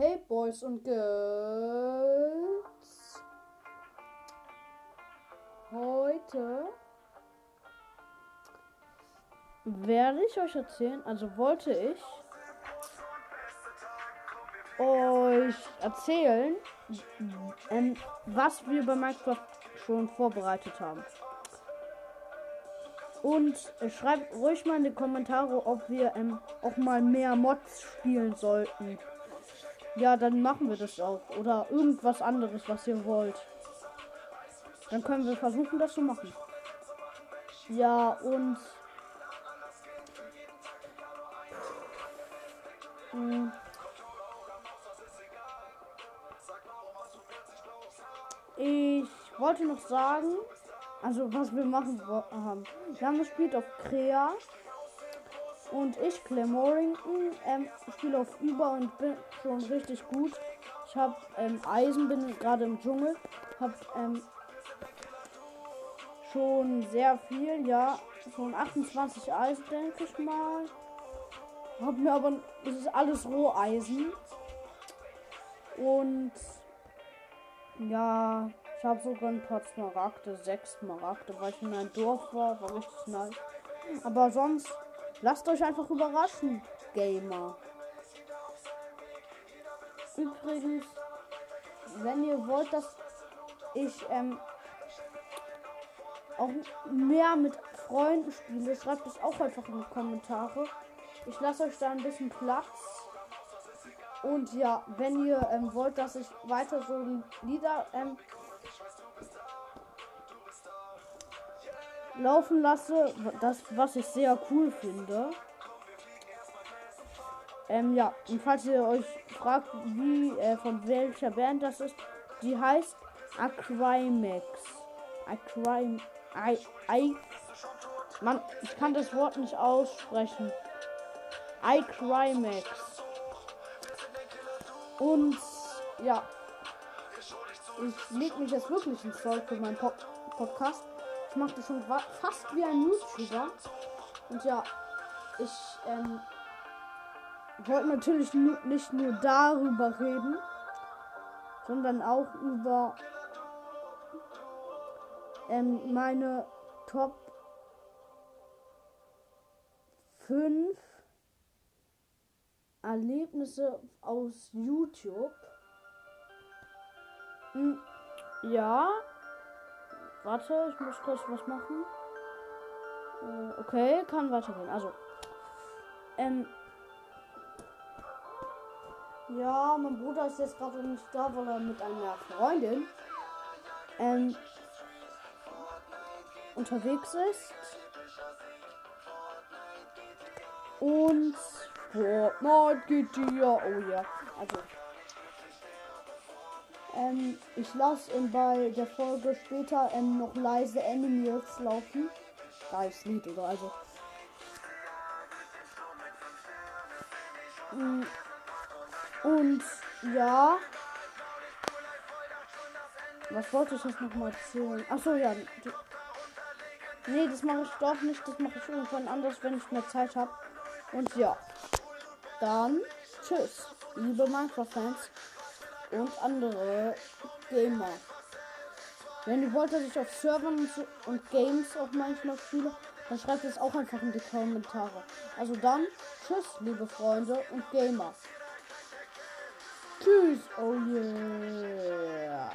Hey Boys und Girls. Heute werde ich euch erzählen, also wollte ich euch erzählen, ähm, was wir bei Minecraft schon vorbereitet haben. Und äh, schreibt ruhig mal in die Kommentare, ob wir ähm, auch mal mehr Mods spielen sollten. Ja, dann machen wir das auch. Oder irgendwas anderes, was ihr wollt. Dann können wir versuchen, das zu machen. Ja, und. Hm. Ich wollte noch sagen, also was wir machen haben. Wir haben gespielt auf Krea. Und ich, Claire Morrington, ähm, spiele auf Über und bin schon richtig gut. Ich habe ähm, Eisen, bin gerade im Dschungel. Habe ähm, schon sehr viel, ja. Schon 28 Eisen, denke ich mal. Hab mir aber, es ist alles Roheisen. Und ja, ich habe sogar ein paar Smaragde, sechs Smaragde, weil ich in einem Dorf war, war richtig nice. Aber sonst, lasst euch einfach überraschen, Gamer. Übrigens, wenn ihr wollt, dass ich ähm, auch mehr mit Freunden spiele, schreibt es auch einfach in die Kommentare. Ich lasse euch da ein bisschen Platz. Und ja, wenn ihr ähm, wollt, dass ich weiter so Lieder ähm, laufen lasse, das was ich sehr cool finde. Ähm, ja, und falls ihr euch fragt, wie, äh, von welcher Band das ist, die heißt Acrimax. Acrim, I, I, Mann, ich kann das Wort nicht aussprechen. Icrimax. Und ja, ich leg mich jetzt wirklich ins Zeug für meinen Pod Podcast. Ich mache das schon fast wie ein YouTuber. Und ja, ich ähm, wollte natürlich nicht nur darüber reden, sondern auch über ähm, meine Top 5 Erlebnisse aus YouTube. Hm, ja. Warte, ich muss kurz was machen. Äh, okay, kann weitergehen. Also. Ähm. Ja, mein Bruder ist jetzt gerade nicht da, weil er mit einer Freundin ähm, unterwegs ist. Und Fortnite geht hier. Oh ja. Also. Ähm, ich lasse in bei der Folge später ähm, noch leise Enemies laufen. Geiles Lied, oder? Also. Mm. Und ja. Was wollte ich jetzt noch mal erzählen? Achso, ja. Nee, das mache ich doch nicht. Das mache ich irgendwann anders, wenn ich mehr Zeit habe. Und ja. Dann tschüss, liebe Minecraft-Fans und andere Gamer. Wenn ihr wollt, dass ich auf Servern und Games auch manchmal spiele, dann schreibt es auch einfach in die Kommentare. Also dann, tschüss, liebe Freunde und Gamer. Tschüss, oh yeah.